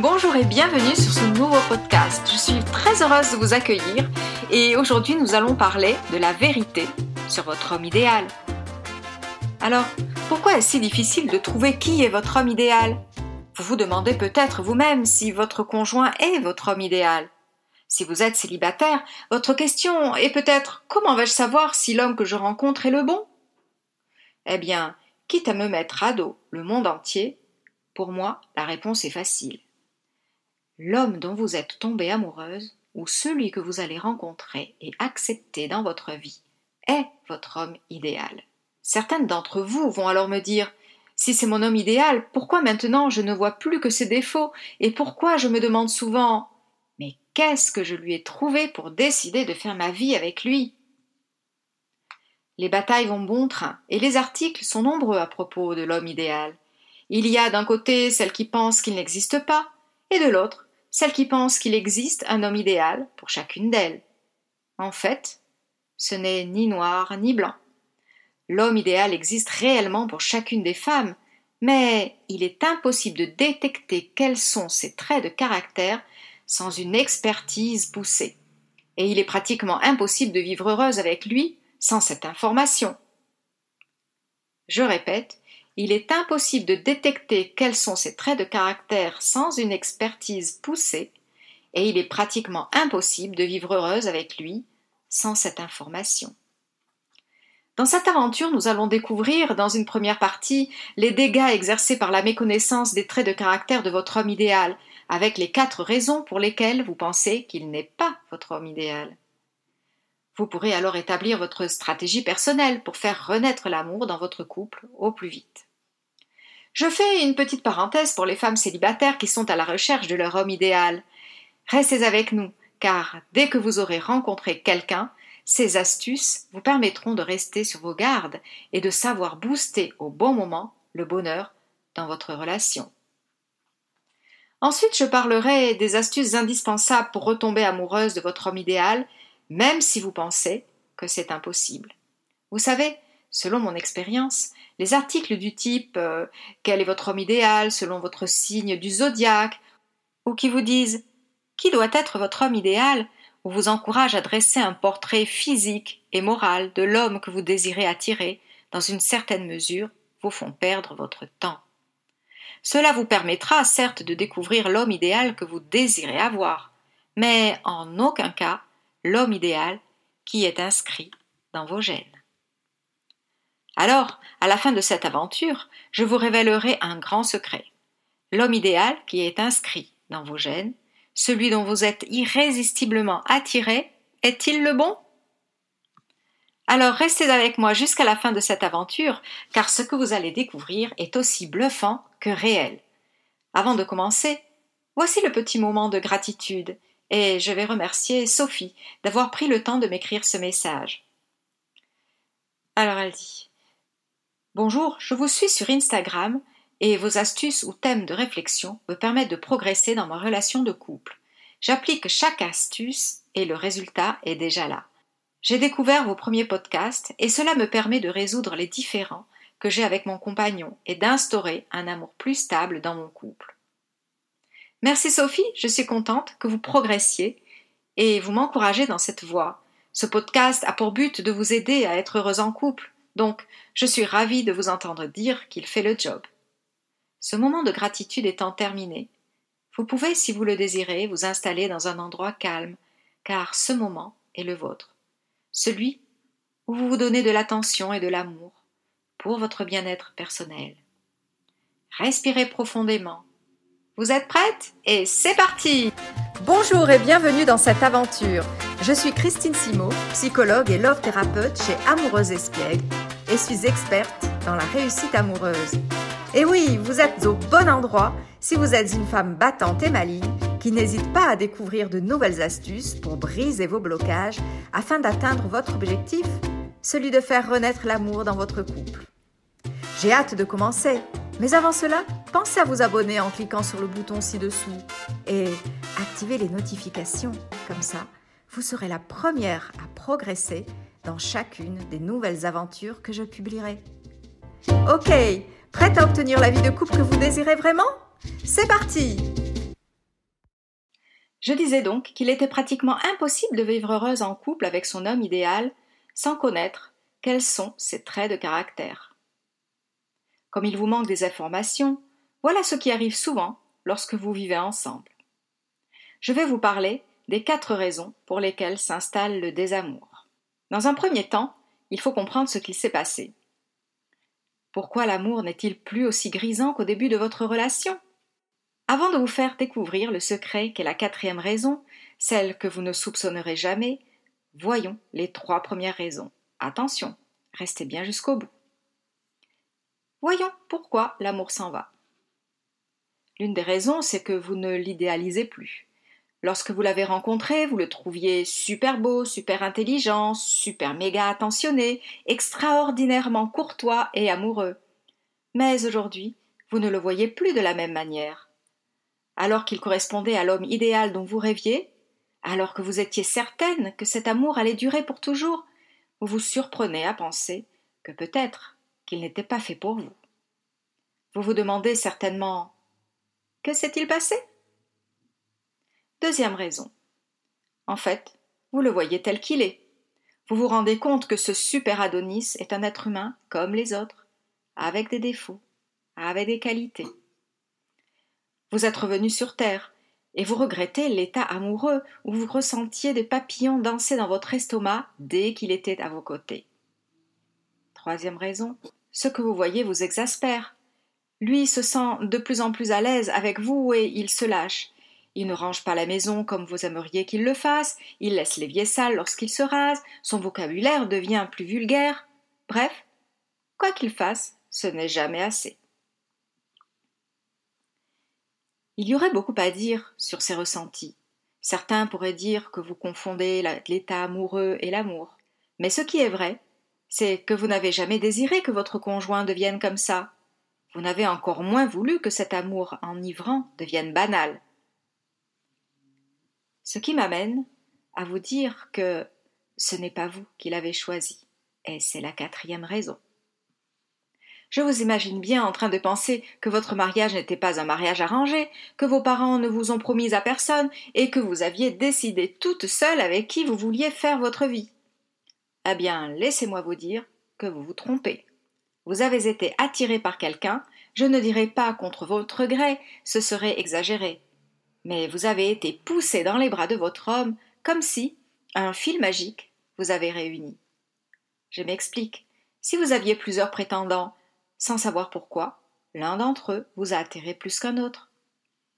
Bonjour et bienvenue sur ce nouveau podcast. Je suis très heureuse de vous accueillir et aujourd'hui nous allons parler de la vérité sur votre homme idéal. Alors, pourquoi est-ce si difficile de trouver qui est votre homme idéal? Vous vous demandez peut-être vous-même si votre conjoint est votre homme idéal. Si vous êtes célibataire, votre question est peut-être comment vais-je savoir si l'homme que je rencontre est le bon? Eh bien, quitte à me mettre à dos le monde entier, pour moi, la réponse est facile. L'homme dont vous êtes tombée amoureuse, ou celui que vous allez rencontrer et accepter dans votre vie, est votre homme idéal. Certaines d'entre vous vont alors me dire Si c'est mon homme idéal, pourquoi maintenant je ne vois plus que ses défauts, et pourquoi je me demande souvent Mais qu'est-ce que je lui ai trouvé pour décider de faire ma vie avec lui? Les batailles vont bon train, et les articles sont nombreux à propos de l'homme idéal. Il y a d'un côté celle qui pense qu'il n'existe pas, et de l'autre celle qui pense qu'il existe un homme idéal pour chacune d'elles. En fait, ce n'est ni noir ni blanc. L'homme idéal existe réellement pour chacune des femmes, mais il est impossible de détecter quels sont ses traits de caractère sans une expertise poussée. Et il est pratiquement impossible de vivre heureuse avec lui sans cette information. Je répète, il est impossible de détecter quels sont ses traits de caractère sans une expertise poussée, et il est pratiquement impossible de vivre heureuse avec lui sans cette information. Dans cette aventure, nous allons découvrir, dans une première partie, les dégâts exercés par la méconnaissance des traits de caractère de votre homme idéal, avec les quatre raisons pour lesquelles vous pensez qu'il n'est pas votre homme idéal. Vous pourrez alors établir votre stratégie personnelle pour faire renaître l'amour dans votre couple au plus vite. Je fais une petite parenthèse pour les femmes célibataires qui sont à la recherche de leur homme idéal. Restez avec nous, car dès que vous aurez rencontré quelqu'un, ces astuces vous permettront de rester sur vos gardes et de savoir booster au bon moment le bonheur dans votre relation. Ensuite, je parlerai des astuces indispensables pour retomber amoureuse de votre homme idéal même si vous pensez que c'est impossible. Vous savez, selon mon expérience, les articles du type euh, Quel est votre homme idéal selon votre signe du zodiaque ou qui vous disent Qui doit être votre homme idéal ou vous encouragent à dresser un portrait physique et moral de l'homme que vous désirez attirer, dans une certaine mesure, vous font perdre votre temps. Cela vous permettra certes de découvrir l'homme idéal que vous désirez avoir, mais en aucun cas l'homme idéal qui est inscrit dans vos gènes. Alors, à la fin de cette aventure, je vous révélerai un grand secret. L'homme idéal qui est inscrit dans vos gènes, celui dont vous êtes irrésistiblement attiré, est-il le bon? Alors restez avec moi jusqu'à la fin de cette aventure, car ce que vous allez découvrir est aussi bluffant que réel. Avant de commencer, voici le petit moment de gratitude et je vais remercier Sophie d'avoir pris le temps de m'écrire ce message. Alors elle dit Bonjour, je vous suis sur Instagram et vos astuces ou thèmes de réflexion me permettent de progresser dans ma relation de couple. J'applique chaque astuce et le résultat est déjà là. J'ai découvert vos premiers podcasts et cela me permet de résoudre les différends que j'ai avec mon compagnon et d'instaurer un amour plus stable dans mon couple. Merci Sophie, je suis contente que vous progressiez et vous m'encouragez dans cette voie. Ce podcast a pour but de vous aider à être heureuse en couple, donc je suis ravie de vous entendre dire qu'il fait le job. Ce moment de gratitude étant terminé, vous pouvez, si vous le désirez, vous installer dans un endroit calme, car ce moment est le vôtre, celui où vous vous donnez de l'attention et de l'amour pour votre bien-être personnel. Respirez profondément vous êtes prête? Et c'est parti Bonjour et bienvenue dans cette aventure. Je suis Christine Simo, psychologue et love thérapeute chez Amoureuse Espiègle et suis experte dans la réussite amoureuse. Et oui, vous êtes au bon endroit si vous êtes une femme battante et maligne qui n'hésite pas à découvrir de nouvelles astuces pour briser vos blocages afin d'atteindre votre objectif, celui de faire renaître l'amour dans votre couple. J'ai hâte de commencer. Mais avant cela, pensez à vous abonner en cliquant sur le bouton ci-dessous et activez les notifications. Comme ça, vous serez la première à progresser dans chacune des nouvelles aventures que je publierai. Ok, prête à obtenir la vie de couple que vous désirez vraiment? C'est parti Je disais donc qu'il était pratiquement impossible de vivre heureuse en couple avec son homme idéal sans connaître quels sont ses traits de caractère. Comme il vous manque des informations, voilà ce qui arrive souvent lorsque vous vivez ensemble. Je vais vous parler des quatre raisons pour lesquelles s'installe le désamour. Dans un premier temps, il faut comprendre ce qu'il s'est passé. Pourquoi l'amour n'est-il plus aussi grisant qu'au début de votre relation? Avant de vous faire découvrir le secret qu'est la quatrième raison, celle que vous ne soupçonnerez jamais, voyons les trois premières raisons. Attention, restez bien jusqu'au bout. Voyons pourquoi l'amour s'en va. L'une des raisons, c'est que vous ne l'idéalisez plus. Lorsque vous l'avez rencontré, vous le trouviez super beau, super intelligent, super méga attentionné, extraordinairement courtois et amoureux. Mais aujourd'hui, vous ne le voyez plus de la même manière. Alors qu'il correspondait à l'homme idéal dont vous rêviez, alors que vous étiez certaine que cet amour allait durer pour toujours, vous vous surprenez à penser que peut-être qu'il n'était pas fait pour vous. Vous vous demandez certainement Que s'est-il passé? Deuxième raison. En fait, vous le voyez tel qu'il est. Vous vous rendez compte que ce super Adonis est un être humain comme les autres, avec des défauts, avec des qualités. Vous êtes revenu sur Terre, et vous regrettez l'état amoureux où vous ressentiez des papillons danser dans votre estomac dès qu'il était à vos côtés. Troisième raison, ce que vous voyez vous exaspère. Lui se sent de plus en plus à l'aise avec vous et il se lâche. Il ne range pas la maison comme vous aimeriez qu'il le fasse, il laisse l'évier sale lorsqu'il se rase, son vocabulaire devient plus vulgaire. Bref, quoi qu'il fasse, ce n'est jamais assez. Il y aurait beaucoup à dire sur ces ressentis. Certains pourraient dire que vous confondez l'état amoureux et l'amour. Mais ce qui est vrai, c'est que vous n'avez jamais désiré que votre conjoint devienne comme ça. Vous n'avez encore moins voulu que cet amour enivrant devienne banal. Ce qui m'amène à vous dire que ce n'est pas vous qui l'avez choisi, et c'est la quatrième raison. Je vous imagine bien en train de penser que votre mariage n'était pas un mariage arrangé, que vos parents ne vous ont promis à personne, et que vous aviez décidé toute seule avec qui vous vouliez faire votre vie. Eh bien, laissez-moi vous dire que vous vous trompez. Vous avez été attiré par quelqu'un, je ne dirai pas contre votre gré, ce serait exagéré, mais vous avez été poussé dans les bras de votre homme comme si un fil magique vous avait réuni. Je m'explique. Si vous aviez plusieurs prétendants, sans savoir pourquoi, l'un d'entre eux vous a atterré plus qu'un autre.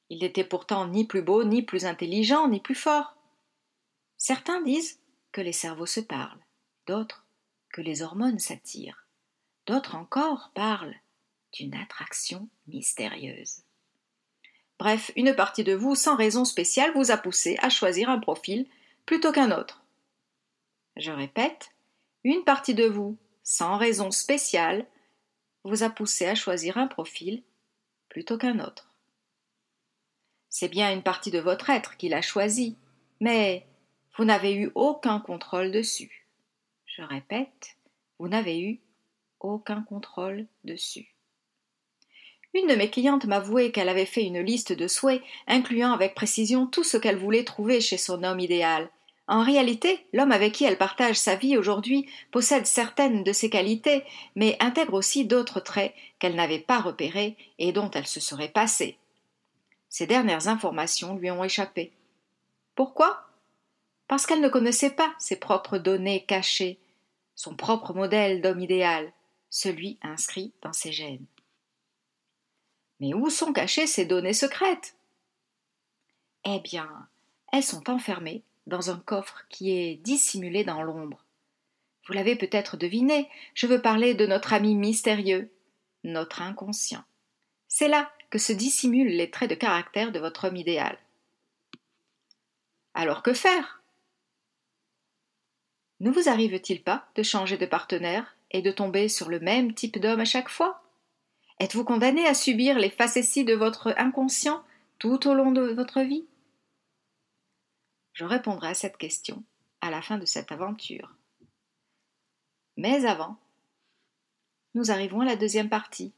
Il n'était pourtant ni plus beau, ni plus intelligent, ni plus fort. Certains disent que les cerveaux se parlent, d'autres que les hormones s'attirent, d'autres encore parlent d'une attraction mystérieuse. Bref, une partie de vous, sans raison spéciale, vous a poussé à choisir un profil plutôt qu'un autre. Je répète, une partie de vous, sans raison spéciale, vous a poussé à choisir un profil plutôt qu'un autre. C'est bien une partie de votre être qui l'a choisi, mais vous n'avez eu aucun contrôle dessus. Je répète, vous n'avez eu aucun contrôle dessus. Une de mes clientes m'avouait qu'elle avait fait une liste de souhaits, incluant avec précision tout ce qu'elle voulait trouver chez son homme idéal. En réalité, l'homme avec qui elle partage sa vie aujourd'hui possède certaines de ses qualités, mais intègre aussi d'autres traits qu'elle n'avait pas repérés et dont elle se serait passée. Ces dernières informations lui ont échappé. Pourquoi? Parce qu'elle ne connaissait pas ses propres données cachées, son propre modèle d'homme idéal, celui inscrit dans ses gènes. Mais où sont cachées ces données secrètes? Eh bien, elles sont enfermées dans un coffre qui est dissimulé dans l'ombre. Vous l'avez peut-être deviné, je veux parler de notre ami mystérieux, notre inconscient. C'est là que se dissimulent les traits de caractère de votre homme idéal. Alors que faire? Ne vous arrive-t-il pas de changer de partenaire et de tomber sur le même type d'homme à chaque fois? Êtes-vous condamné à subir les facéties de votre inconscient tout au long de votre vie? Je répondrai à cette question à la fin de cette aventure. Mais avant, nous arrivons à la deuxième partie.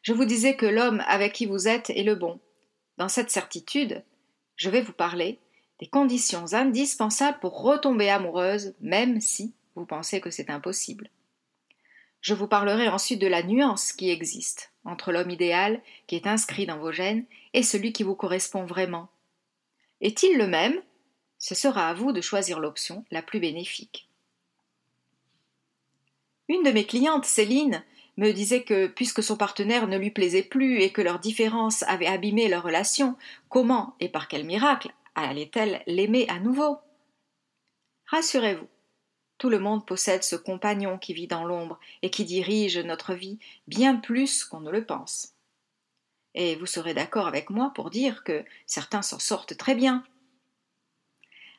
Je vous disais que l'homme avec qui vous êtes est le bon. Dans cette certitude, je vais vous parler des conditions indispensables pour retomber amoureuse, même si vous pensez que c'est impossible. Je vous parlerai ensuite de la nuance qui existe entre l'homme idéal, qui est inscrit dans vos gènes, et celui qui vous correspond vraiment. Est-il le même? Ce sera à vous de choisir l'option la plus bénéfique. Une de mes clientes, Céline, me disait que, puisque son partenaire ne lui plaisait plus et que leurs différences avaient abîmé leur relation, comment et par quel miracle allait-elle l'aimer à nouveau? Rassurez-vous, tout le monde possède ce compagnon qui vit dans l'ombre et qui dirige notre vie bien plus qu'on ne le pense. Et vous serez d'accord avec moi pour dire que certains s'en sortent très bien.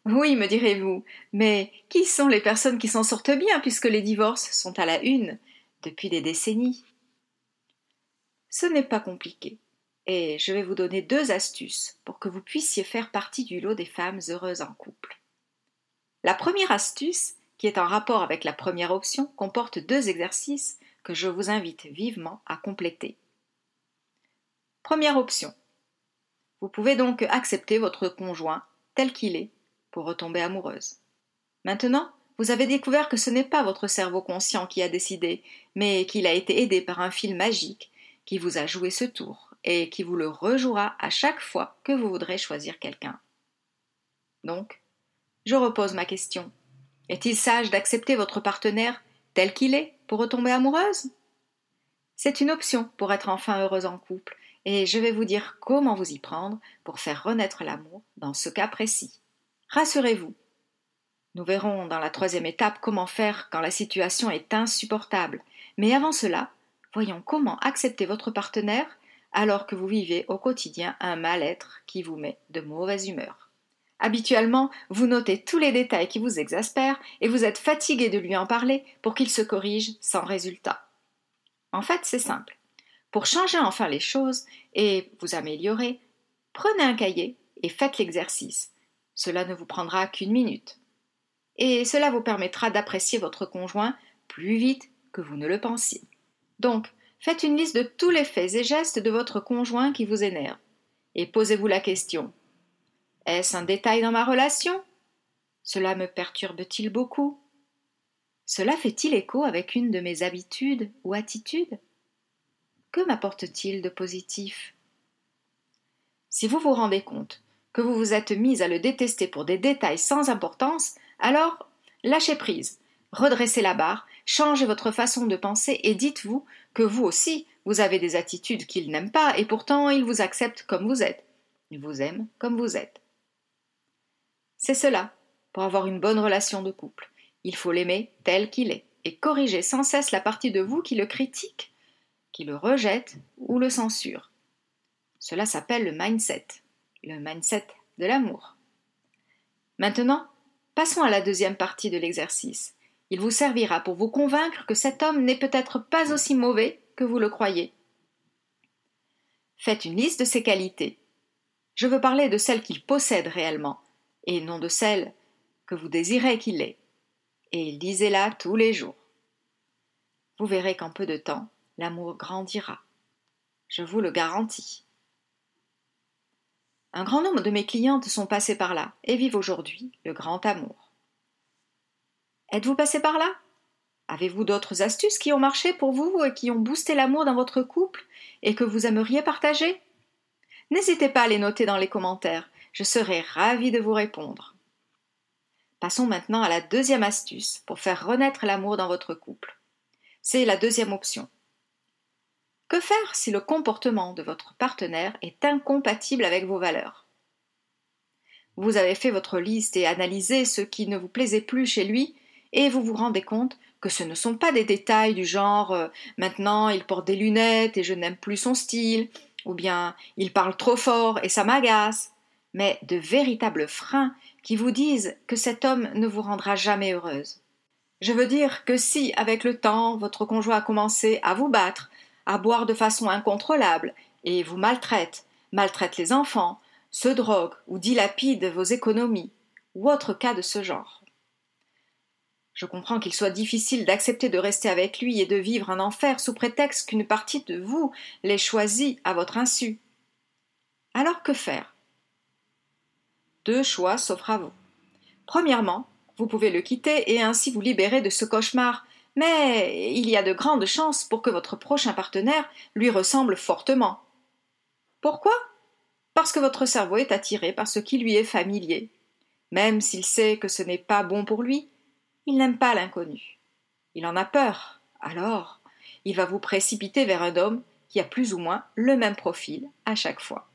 Oui, me direz-vous, mais qui sont les personnes qui s'en sortent bien puisque les divorces sont à la une depuis des décennies? Ce n'est pas compliqué, et je vais vous donner deux astuces pour que vous puissiez faire partie du lot des femmes heureuses en couple. La première astuce qui est en rapport avec la première option, comporte deux exercices que je vous invite vivement à compléter. Première option. Vous pouvez donc accepter votre conjoint tel qu'il est pour retomber amoureuse. Maintenant, vous avez découvert que ce n'est pas votre cerveau conscient qui a décidé, mais qu'il a été aidé par un fil magique qui vous a joué ce tour et qui vous le rejouera à chaque fois que vous voudrez choisir quelqu'un. Donc, je repose ma question. Est-il sage d'accepter votre partenaire tel qu'il est pour retomber amoureuse? C'est une option pour être enfin heureuse en couple, et je vais vous dire comment vous y prendre pour faire renaître l'amour dans ce cas précis. Rassurez-vous. Nous verrons dans la troisième étape comment faire quand la situation est insupportable, mais avant cela, voyons comment accepter votre partenaire alors que vous vivez au quotidien un mal-être qui vous met de mauvaise humeur. Habituellement, vous notez tous les détails qui vous exaspèrent et vous êtes fatigué de lui en parler pour qu'il se corrige sans résultat. En fait, c'est simple. Pour changer enfin les choses et vous améliorer, prenez un cahier et faites l'exercice. Cela ne vous prendra qu'une minute. Et cela vous permettra d'apprécier votre conjoint plus vite que vous ne le pensiez. Donc, faites une liste de tous les faits et gestes de votre conjoint qui vous énervent. Et posez-vous la question est-ce un détail dans ma relation? Cela me perturbe-t-il beaucoup? Cela fait-il écho avec une de mes habitudes ou attitudes? Que m'apporte-t-il de positif? Si vous vous rendez compte que vous vous êtes mise à le détester pour des détails sans importance, alors lâchez prise, redressez la barre, changez votre façon de penser et dites-vous que vous aussi, vous avez des attitudes qu'il n'aime pas et pourtant il vous accepte comme vous êtes. Il vous aime comme vous êtes. C'est cela. Pour avoir une bonne relation de couple, il faut l'aimer tel qu'il est et corriger sans cesse la partie de vous qui le critique, qui le rejette ou le censure. Cela s'appelle le mindset, le mindset de l'amour. Maintenant, passons à la deuxième partie de l'exercice. Il vous servira pour vous convaincre que cet homme n'est peut-être pas aussi mauvais que vous le croyez. Faites une liste de ses qualités. Je veux parler de celles qu'il possède réellement, et non de celle que vous désirez qu'il ait, et lisez-la tous les jours. Vous verrez qu'en peu de temps, l'amour grandira. Je vous le garantis. Un grand nombre de mes clientes sont passées par là et vivent aujourd'hui le grand amour. Êtes-vous passé par là? Avez-vous d'autres astuces qui ont marché pour vous et qui ont boosté l'amour dans votre couple et que vous aimeriez partager? N'hésitez pas à les noter dans les commentaires je serai ravie de vous répondre. Passons maintenant à la deuxième astuce pour faire renaître l'amour dans votre couple. C'est la deuxième option. Que faire si le comportement de votre partenaire est incompatible avec vos valeurs? Vous avez fait votre liste et analysé ce qui ne vous plaisait plus chez lui et vous vous rendez compte que ce ne sont pas des détails du genre euh, maintenant il porte des lunettes et je n'aime plus son style, ou bien il parle trop fort et ça m'agace, mais de véritables freins qui vous disent que cet homme ne vous rendra jamais heureuse. Je veux dire que si, avec le temps, votre conjoint a commencé à vous battre, à boire de façon incontrôlable, et vous maltraite, maltraite les enfants, se drogue ou dilapide vos économies, ou autre cas de ce genre. Je comprends qu'il soit difficile d'accepter de rester avec lui et de vivre un enfer sous prétexte qu'une partie de vous l'ait choisi à votre insu. Alors que faire? Deux choix s'offrent à vous. Premièrement, vous pouvez le quitter et ainsi vous libérer de ce cauchemar, mais il y a de grandes chances pour que votre prochain partenaire lui ressemble fortement. Pourquoi? Parce que votre cerveau est attiré par ce qui lui est familier. Même s'il sait que ce n'est pas bon pour lui, il n'aime pas l'inconnu. Il en a peur. Alors, il va vous précipiter vers un homme qui a plus ou moins le même profil à chaque fois.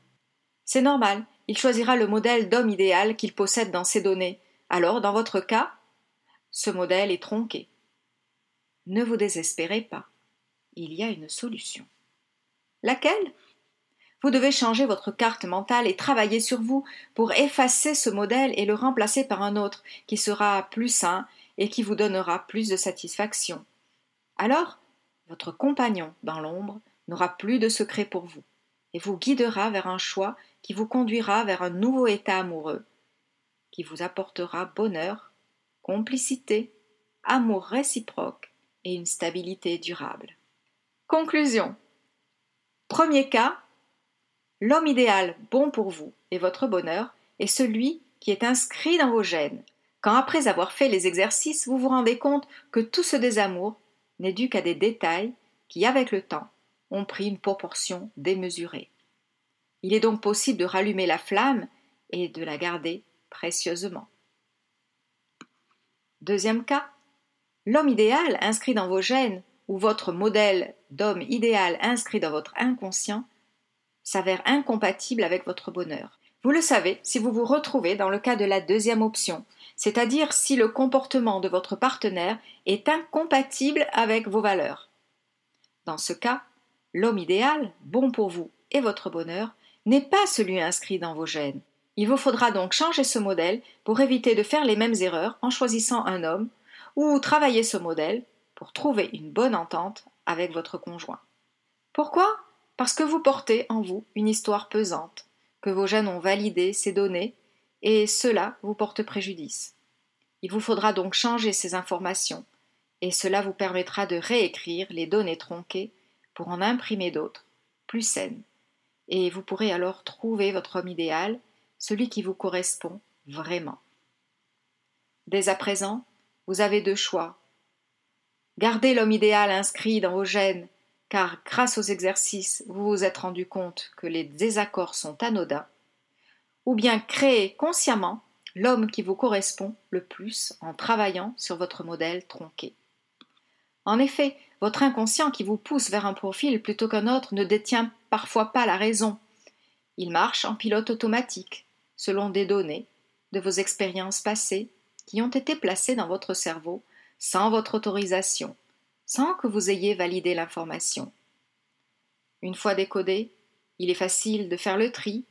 C'est normal, il choisira le modèle d'homme idéal qu'il possède dans ses données. Alors, dans votre cas, ce modèle est tronqué. Ne vous désespérez pas. Il y a une solution. Laquelle? Vous devez changer votre carte mentale et travailler sur vous pour effacer ce modèle et le remplacer par un autre qui sera plus sain et qui vous donnera plus de satisfaction. Alors, votre compagnon dans l'ombre n'aura plus de secret pour vous et vous guidera vers un choix qui vous conduira vers un nouveau état amoureux, qui vous apportera bonheur, complicité, amour réciproque et une stabilité durable. Conclusion. Premier cas, l'homme idéal bon pour vous et votre bonheur est celui qui est inscrit dans vos gènes, quand après avoir fait les exercices, vous vous rendez compte que tout ce désamour n'est dû qu'à des détails qui, avec le temps, ont pris une proportion démesurée. Il est donc possible de rallumer la flamme et de la garder précieusement. Deuxième cas, l'homme idéal inscrit dans vos gènes ou votre modèle d'homme idéal inscrit dans votre inconscient s'avère incompatible avec votre bonheur. Vous le savez si vous vous retrouvez dans le cas de la deuxième option, c'est-à-dire si le comportement de votre partenaire est incompatible avec vos valeurs. Dans ce cas, l'homme idéal, bon pour vous et votre bonheur, n'est pas celui inscrit dans vos gènes. Il vous faudra donc changer ce modèle pour éviter de faire les mêmes erreurs en choisissant un homme, ou travailler ce modèle pour trouver une bonne entente avec votre conjoint. Pourquoi? Parce que vous portez en vous une histoire pesante, que vos gènes ont validé ces données et cela vous porte préjudice. Il vous faudra donc changer ces informations, et cela vous permettra de réécrire les données tronquées pour en imprimer d'autres, plus saines, et vous pourrez alors trouver votre homme idéal, celui qui vous correspond vraiment. Dès à présent, vous avez deux choix. Gardez l'homme idéal inscrit dans vos gènes, car grâce aux exercices, vous vous êtes rendu compte que les désaccords sont anodins, ou bien créer consciemment l'homme qui vous correspond le plus en travaillant sur votre modèle tronqué. En effet, votre inconscient qui vous pousse vers un profil plutôt qu'un autre ne détient parfois pas la raison. Il marche en pilote automatique, selon des données de vos expériences passées qui ont été placées dans votre cerveau sans votre autorisation, sans que vous ayez validé l'information. Une fois décodé, il est facile de faire le tri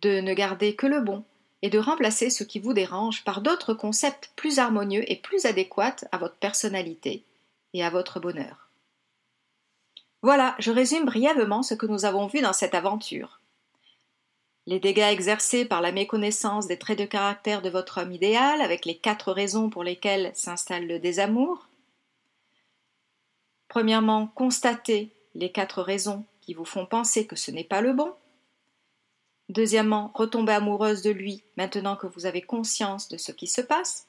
de ne garder que le bon et de remplacer ce qui vous dérange par d'autres concepts plus harmonieux et plus adéquats à votre personnalité et à votre bonheur. Voilà, je résume brièvement ce que nous avons vu dans cette aventure. Les dégâts exercés par la méconnaissance des traits de caractère de votre homme idéal, avec les quatre raisons pour lesquelles s'installe le désamour. Premièrement, constatez les quatre raisons qui vous font penser que ce n'est pas le bon. Deuxièmement, retomber amoureuse de lui maintenant que vous avez conscience de ce qui se passe.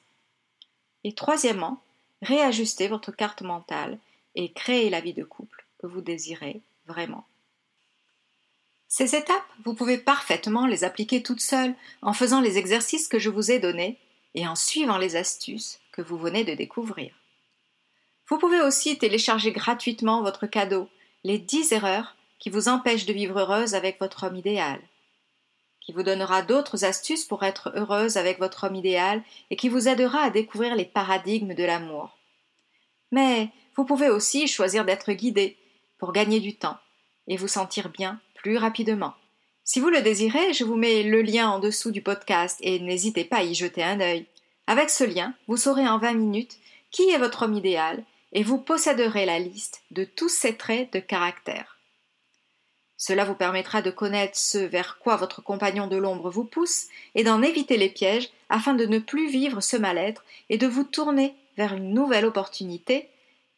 Et troisièmement, réajuster votre carte mentale et créer la vie de couple que vous désirez vraiment. Ces étapes, vous pouvez parfaitement les appliquer toutes seules en faisant les exercices que je vous ai donnés et en suivant les astuces que vous venez de découvrir. Vous pouvez aussi télécharger gratuitement votre cadeau, les 10 erreurs qui vous empêchent de vivre heureuse avec votre homme idéal qui vous donnera d'autres astuces pour être heureuse avec votre homme idéal et qui vous aidera à découvrir les paradigmes de l'amour. Mais vous pouvez aussi choisir d'être guidé pour gagner du temps et vous sentir bien plus rapidement. Si vous le désirez, je vous mets le lien en dessous du podcast et n'hésitez pas à y jeter un œil. Avec ce lien, vous saurez en 20 minutes qui est votre homme idéal et vous posséderez la liste de tous ses traits de caractère. Cela vous permettra de connaître ce vers quoi votre compagnon de l'ombre vous pousse et d'en éviter les pièges afin de ne plus vivre ce mal-être et de vous tourner vers une nouvelle opportunité,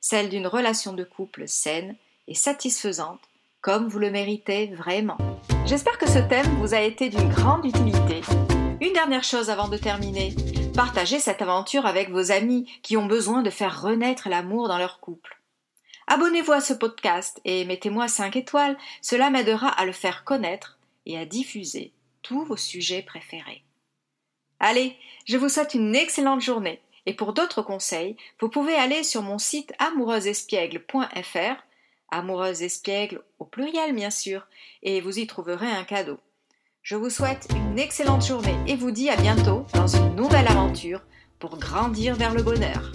celle d'une relation de couple saine satisfaisante, comme vous le méritez vraiment. J'espère que ce thème vous a été d'une grande utilité Une dernière chose avant de terminer. Partagez cette aventure avec vos amis qui ont besoin de faire renaître l'amour dans leur couple. Abonnez-vous à ce podcast et mettez-moi 5 étoiles, cela m'aidera à le faire connaître et à diffuser tous vos sujets préférés. Allez, je vous souhaite une excellente journée et pour d'autres conseils, vous pouvez aller sur mon site amoureuseespiègle.fr, amoureuse espiègle au pluriel bien sûr, et vous y trouverez un cadeau. Je vous souhaite une excellente journée et vous dis à bientôt dans une nouvelle aventure pour grandir vers le bonheur.